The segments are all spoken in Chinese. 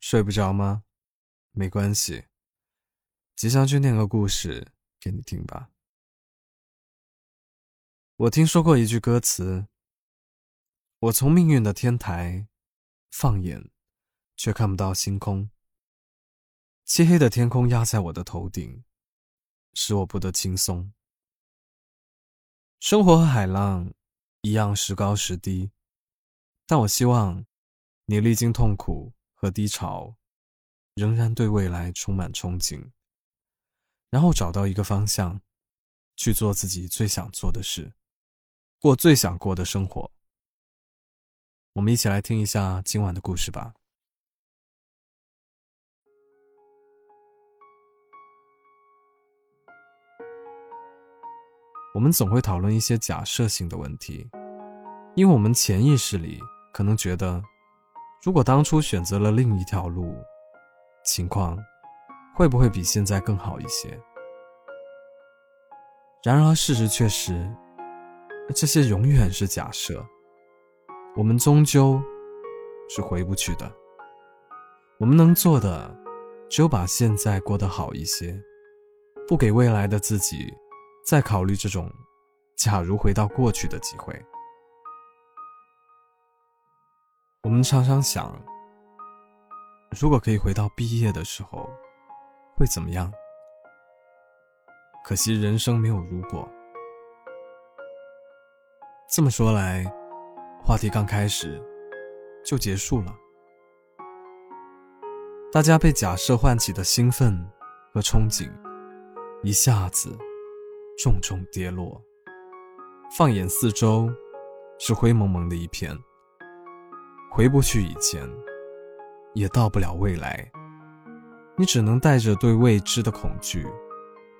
睡不着吗？没关系，吉祥君念个故事给你听吧。我听说过一句歌词：“我从命运的天台放眼，却看不到星空。漆黑的天空压在我的头顶，使我不得轻松。生活和海浪一样时高时低，但我希望你历经痛苦。”和低潮，仍然对未来充满憧憬，然后找到一个方向，去做自己最想做的事，过最想过的生活。我们一起来听一下今晚的故事吧。我们总会讨论一些假设性的问题，因为我们潜意识里可能觉得。如果当初选择了另一条路，情况会不会比现在更好一些？然而，事实却是，这些永远是假设。我们终究是回不去的。我们能做的，只有把现在过得好一些，不给未来的自己再考虑这种“假如回到过去”的机会。我们常常想，如果可以回到毕业的时候，会怎么样？可惜人生没有如果。这么说来，话题刚开始就结束了。大家被假设唤起的兴奋和憧憬，一下子重重跌落。放眼四周，是灰蒙蒙的一片。回不去以前，也到不了未来。你只能带着对未知的恐惧，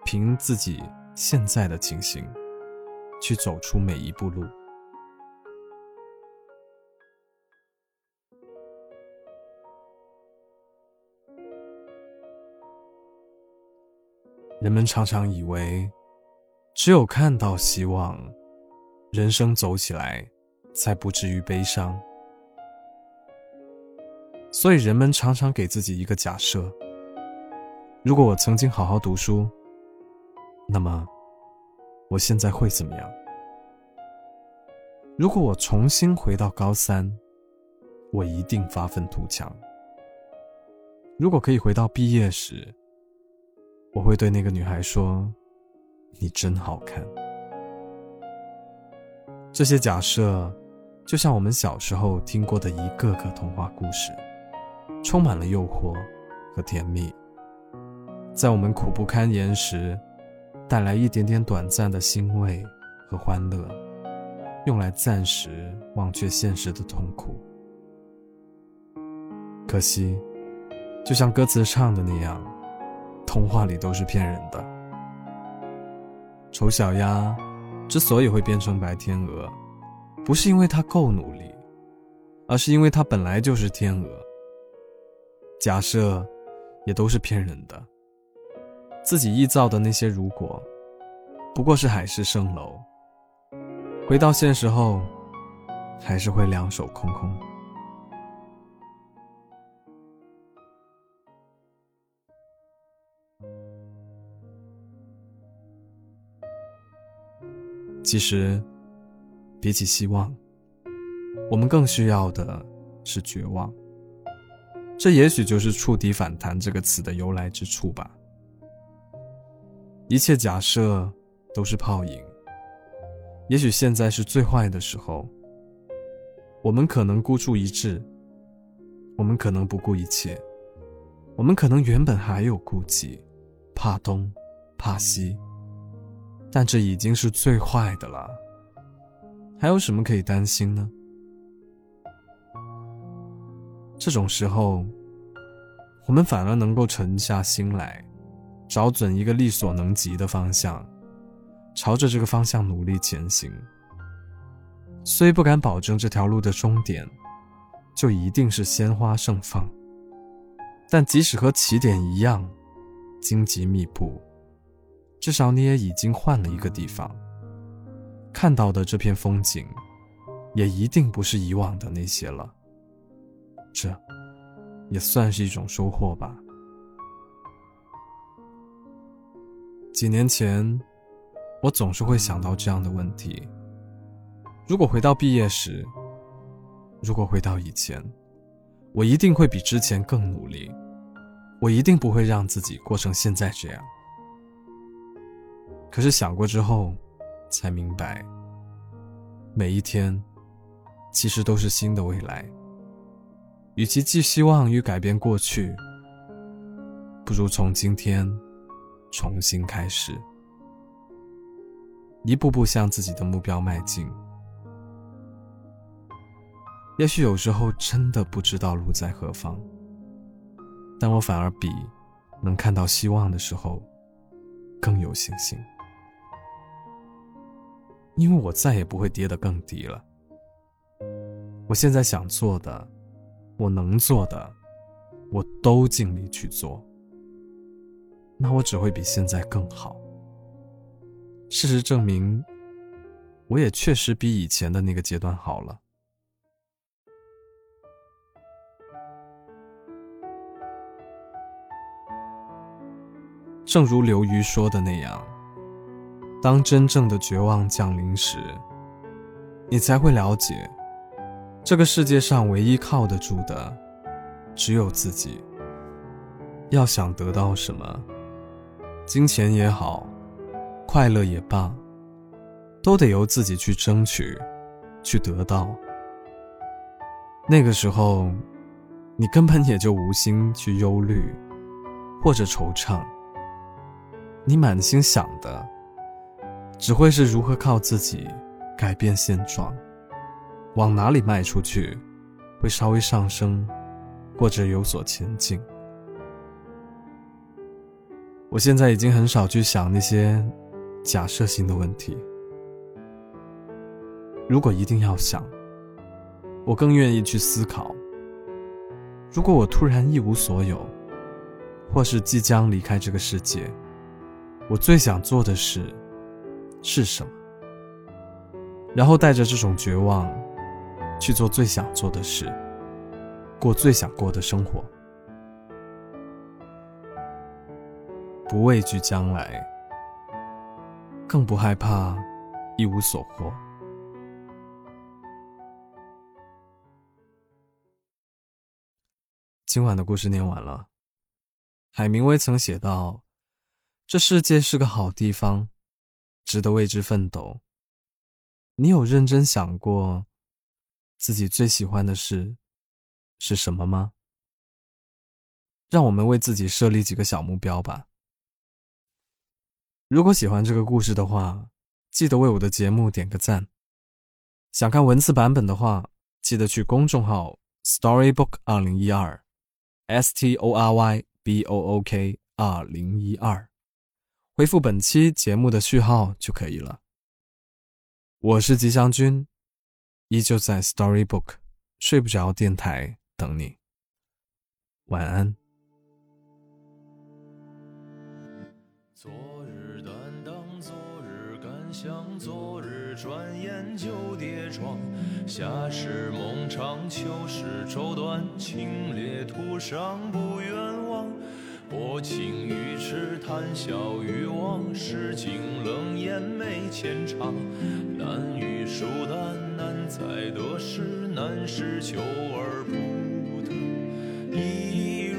凭自己现在的情形，去走出每一步路。人们常常以为，只有看到希望，人生走起来才不至于悲伤。所以，人们常常给自己一个假设：如果我曾经好好读书，那么我现在会怎么样？如果我重新回到高三，我一定发愤图强。如果可以回到毕业时，我会对那个女孩说：“你真好看。”这些假设，就像我们小时候听过的一个个童话故事。充满了诱惑和甜蜜，在我们苦不堪言时，带来一点点短暂的欣慰和欢乐，用来暂时忘却现实的痛苦。可惜，就像歌词唱的那样，童话里都是骗人的。丑小鸭之所以会变成白天鹅，不是因为它够努力，而是因为它本来就是天鹅。假设，也都是骗人的。自己臆造的那些如果，不过是海市蜃楼。回到现实后，还是会两手空空。其实，比起希望，我们更需要的是绝望。这也许就是“触底反弹”这个词的由来之处吧。一切假设都是泡影。也许现在是最坏的时候。我们可能孤注一掷，我们可能不顾一切，我们可能原本还有顾忌，怕东，怕西。但这已经是最坏的了，还有什么可以担心呢？这种时候，我们反而能够沉下心来，找准一个力所能及的方向，朝着这个方向努力前行。虽不敢保证这条路的终点就一定是鲜花盛放，但即使和起点一样荆棘密布，至少你也已经换了一个地方，看到的这片风景，也一定不是以往的那些了。这，也算是一种收获吧。几年前，我总是会想到这样的问题：如果回到毕业时，如果回到以前，我一定会比之前更努力，我一定不会让自己过成现在这样。可是想过之后，才明白，每一天其实都是新的未来。与其寄希望于改变过去，不如从今天。重新开始，一步步向自己的目标迈进。也许有时候真的不知道路在何方，但我反而比能看到希望的时候更有信心，因为我再也不会跌得更低了。我现在想做的，我能做的，我都尽力去做。那我只会比现在更好。事实证明，我也确实比以前的那个阶段好了。正如刘瑜说的那样，当真正的绝望降临时，你才会了解，这个世界上唯一靠得住的，只有自己。要想得到什么？金钱也好，快乐也罢，都得由自己去争取，去得到。那个时候，你根本也就无心去忧虑，或者惆怅。你满心想的，只会是如何靠自己改变现状，往哪里迈出去，会稍微上升，或者有所前进。我现在已经很少去想那些假设性的问题。如果一定要想，我更愿意去思考：如果我突然一无所有，或是即将离开这个世界，我最想做的事是什么？然后带着这种绝望，去做最想做的事，过最想过的生活。不畏惧将来，更不害怕一无所获。今晚的故事念完了。海明威曾写道：“这世界是个好地方，值得为之奋斗。”你有认真想过自己最喜欢的事是什么吗？让我们为自己设立几个小目标吧。如果喜欢这个故事的话，记得为我的节目点个赞。想看文字版本的话，记得去公众号 Storybook 二零一二，S T O R Y B O O K 二零一二，回复本期节目的序号就可以了。我是吉祥君，依旧在 Storybook 睡不着电台等你。晚安。昨日担当，昨日敢想昨日转眼就跌撞，夏时梦长，秋时愁短，清冽途上不远望。薄情于痴，谈笑于忘，世情冷眼没浅尝。难遇疏淡，难在得失，难是求而不得。一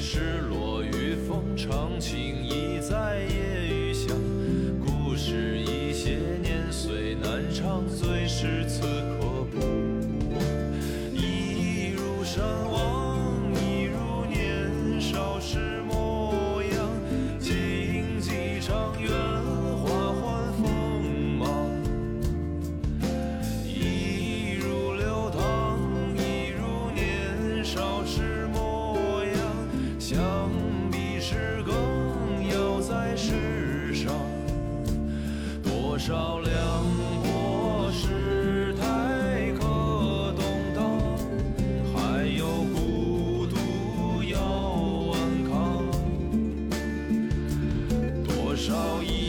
失落与风，长情已走一。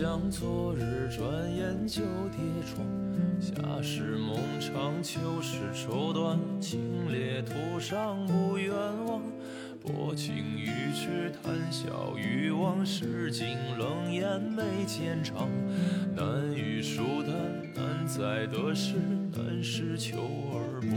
像，昨日转眼就跌撞。夏时梦长，秋时愁短，清冽途上不远望。薄情于痴，谈笑于往事，尽冷眼眉间长。难遇疏淡，难在得失，难是求而不